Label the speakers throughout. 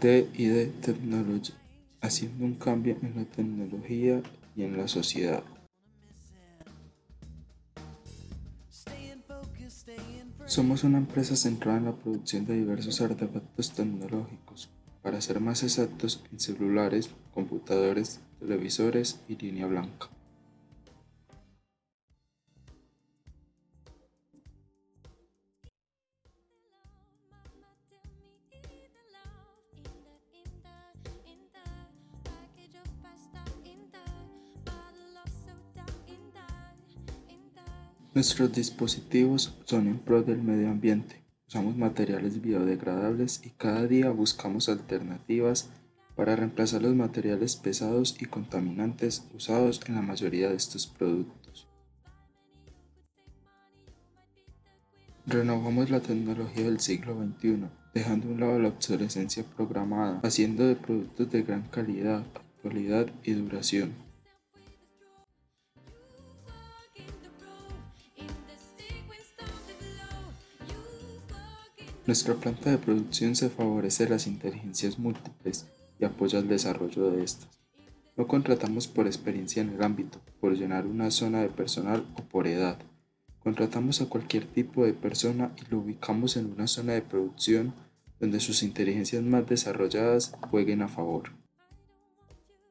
Speaker 1: de y de Technology, haciendo un cambio en la tecnología y en la sociedad. Somos una empresa centrada en la producción de diversos artefactos tecnológicos, para ser más exactos en celulares, computadores, televisores y línea blanca. Nuestros dispositivos son en pro del medio ambiente. Usamos materiales biodegradables y cada día buscamos alternativas para reemplazar los materiales pesados y contaminantes usados en la mayoría de estos productos. Renovamos la tecnología del siglo XXI, dejando a un lado la obsolescencia programada, haciendo de productos de gran calidad, actualidad y duración. Nuestra planta de producción se favorece las inteligencias múltiples y apoya el desarrollo de estas. No contratamos por experiencia en el ámbito, por llenar una zona de personal o por edad. Contratamos a cualquier tipo de persona y lo ubicamos en una zona de producción donde sus inteligencias más desarrolladas jueguen a favor.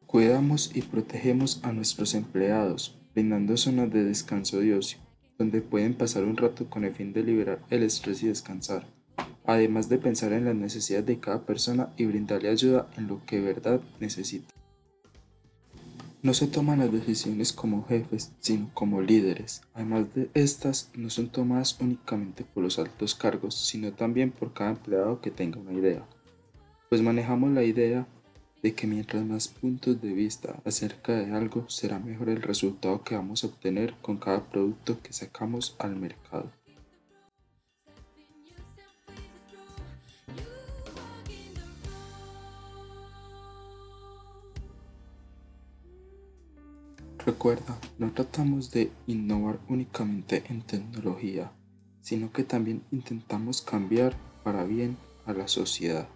Speaker 1: Cuidamos y protegemos a nuestros empleados, brindando zonas de descanso y ocio, donde pueden pasar un rato con el fin de liberar el estrés y descansar además de pensar en las necesidades de cada persona y brindarle ayuda en lo que verdad necesita. No se toman las decisiones como jefes, sino como líderes. Además de estas, no son tomadas únicamente por los altos cargos, sino también por cada empleado que tenga una idea. Pues manejamos la idea de que mientras más puntos de vista acerca de algo, será mejor el resultado que vamos a obtener con cada producto que sacamos al mercado. Recuerda, no tratamos de innovar únicamente en tecnología, sino que también intentamos cambiar para bien a la sociedad.